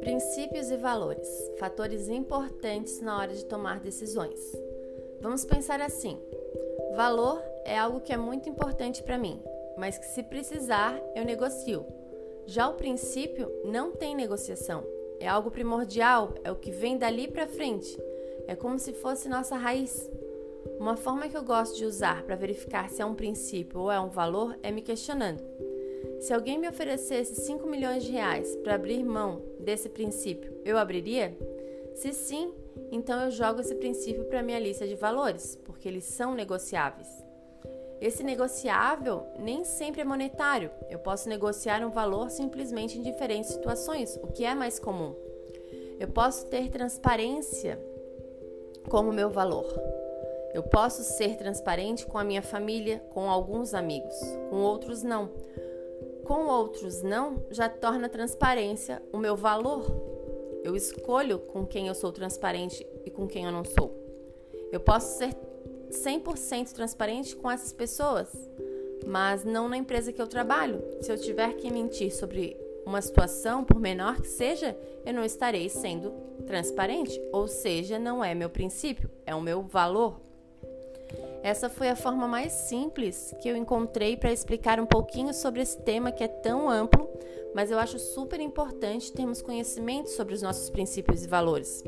Princípios e valores fatores importantes na hora de tomar decisões. Vamos pensar assim: valor é algo que é muito importante para mim, mas que se precisar eu negocio. Já o princípio não tem negociação, é algo primordial, é o que vem dali para frente. É como se fosse nossa raiz. Uma forma que eu gosto de usar para verificar se é um princípio ou é um valor é me questionando. Se alguém me oferecesse 5 milhões de reais para abrir mão desse princípio, eu abriria? Se sim, então eu jogo esse princípio para minha lista de valores, porque eles são negociáveis. Esse negociável nem sempre é monetário. Eu posso negociar um valor simplesmente em diferentes situações, o que é mais comum. Eu posso ter transparência como meu valor. Eu posso ser transparente com a minha família, com alguns amigos, com outros não. Com outros não, já torna transparência o meu valor. Eu escolho com quem eu sou transparente e com quem eu não sou. Eu posso ser 100% transparente com essas pessoas, mas não na empresa que eu trabalho. Se eu tiver que mentir sobre uma situação, por menor que seja, eu não estarei sendo transparente, ou seja, não é meu princípio, é o meu valor. Essa foi a forma mais simples que eu encontrei para explicar um pouquinho sobre esse tema que é tão amplo, mas eu acho super importante termos conhecimento sobre os nossos princípios e valores,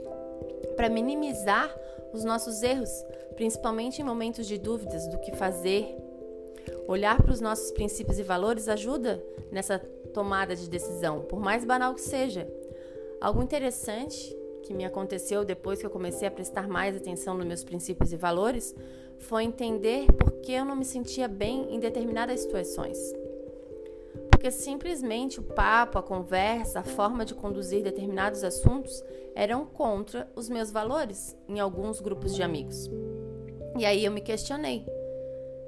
para minimizar os nossos erros, principalmente em momentos de dúvidas do que fazer. Olhar para os nossos princípios e valores ajuda nessa tomada de decisão, por mais banal que seja. Algo interessante que me aconteceu depois que eu comecei a prestar mais atenção nos meus princípios e valores foi entender por que eu não me sentia bem em determinadas situações. Porque simplesmente o papo, a conversa, a forma de conduzir determinados assuntos eram contra os meus valores em alguns grupos de amigos. E aí eu me questionei: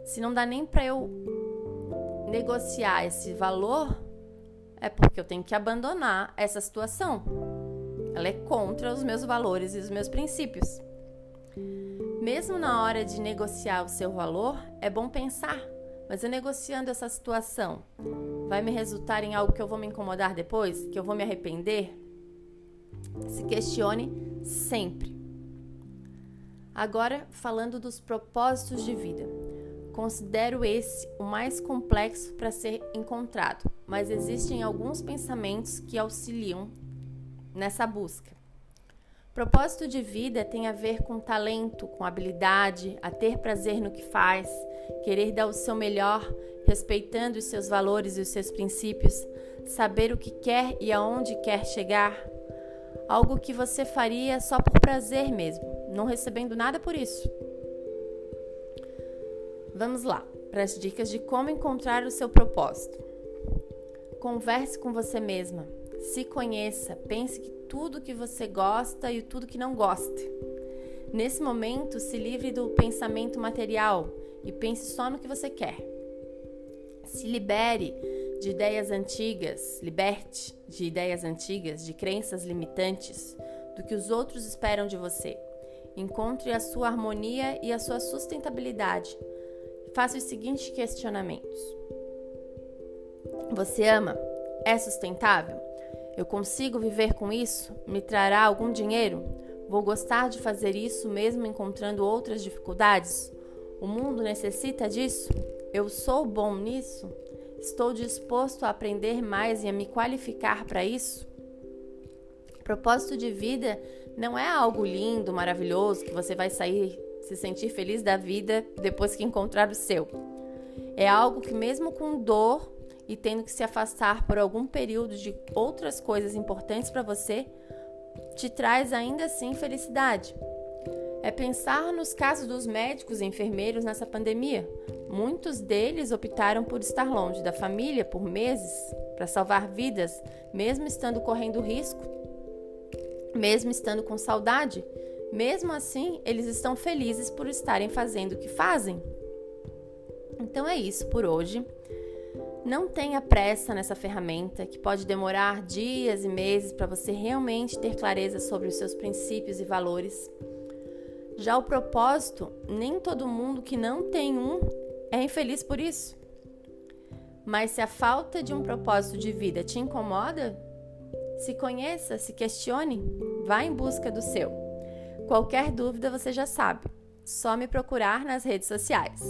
se não dá nem para eu negociar esse valor é porque eu tenho que abandonar essa situação. Ela é contra os meus valores e os meus princípios. Mesmo na hora de negociar o seu valor, é bom pensar: mas eu negociando essa situação, vai me resultar em algo que eu vou me incomodar depois? Que eu vou me arrepender? Se questione sempre. Agora, falando dos propósitos de vida. Considero esse o mais complexo para ser encontrado, mas existem alguns pensamentos que auxiliam nessa busca. Propósito de vida tem a ver com talento, com habilidade, a ter prazer no que faz, querer dar o seu melhor, respeitando os seus valores e os seus princípios, saber o que quer e aonde quer chegar. Algo que você faria só por prazer mesmo, não recebendo nada por isso. Vamos lá para as dicas de como encontrar o seu propósito. Converse com você mesma, se conheça, pense que tudo que você gosta e tudo que não gosta. Nesse momento, se livre do pensamento material e pense só no que você quer. Se libere de ideias antigas, liberte de ideias antigas, de crenças limitantes, do que os outros esperam de você. Encontre a sua harmonia e a sua sustentabilidade faça os seguintes questionamentos: Você ama? É sustentável? Eu consigo viver com isso? Me trará algum dinheiro? Vou gostar de fazer isso mesmo encontrando outras dificuldades? O mundo necessita disso? Eu sou bom nisso? Estou disposto a aprender mais e a me qualificar para isso? Propósito de vida não é algo lindo, maravilhoso que você vai sair se sentir feliz da vida depois que encontrar o seu. É algo que, mesmo com dor e tendo que se afastar por algum período de outras coisas importantes para você, te traz ainda assim felicidade. É pensar nos casos dos médicos e enfermeiros nessa pandemia. Muitos deles optaram por estar longe da família por meses para salvar vidas, mesmo estando correndo risco, mesmo estando com saudade mesmo assim, eles estão felizes por estarem fazendo o que fazem. Então é isso por hoje. Não tenha pressa nessa ferramenta que pode demorar dias e meses para você realmente ter clareza sobre os seus princípios e valores. Já o propósito, nem todo mundo que não tem um é infeliz por isso. Mas se a falta de um propósito de vida te incomoda, se conheça, se questione, vá em busca do seu. Qualquer dúvida você já sabe, só me procurar nas redes sociais.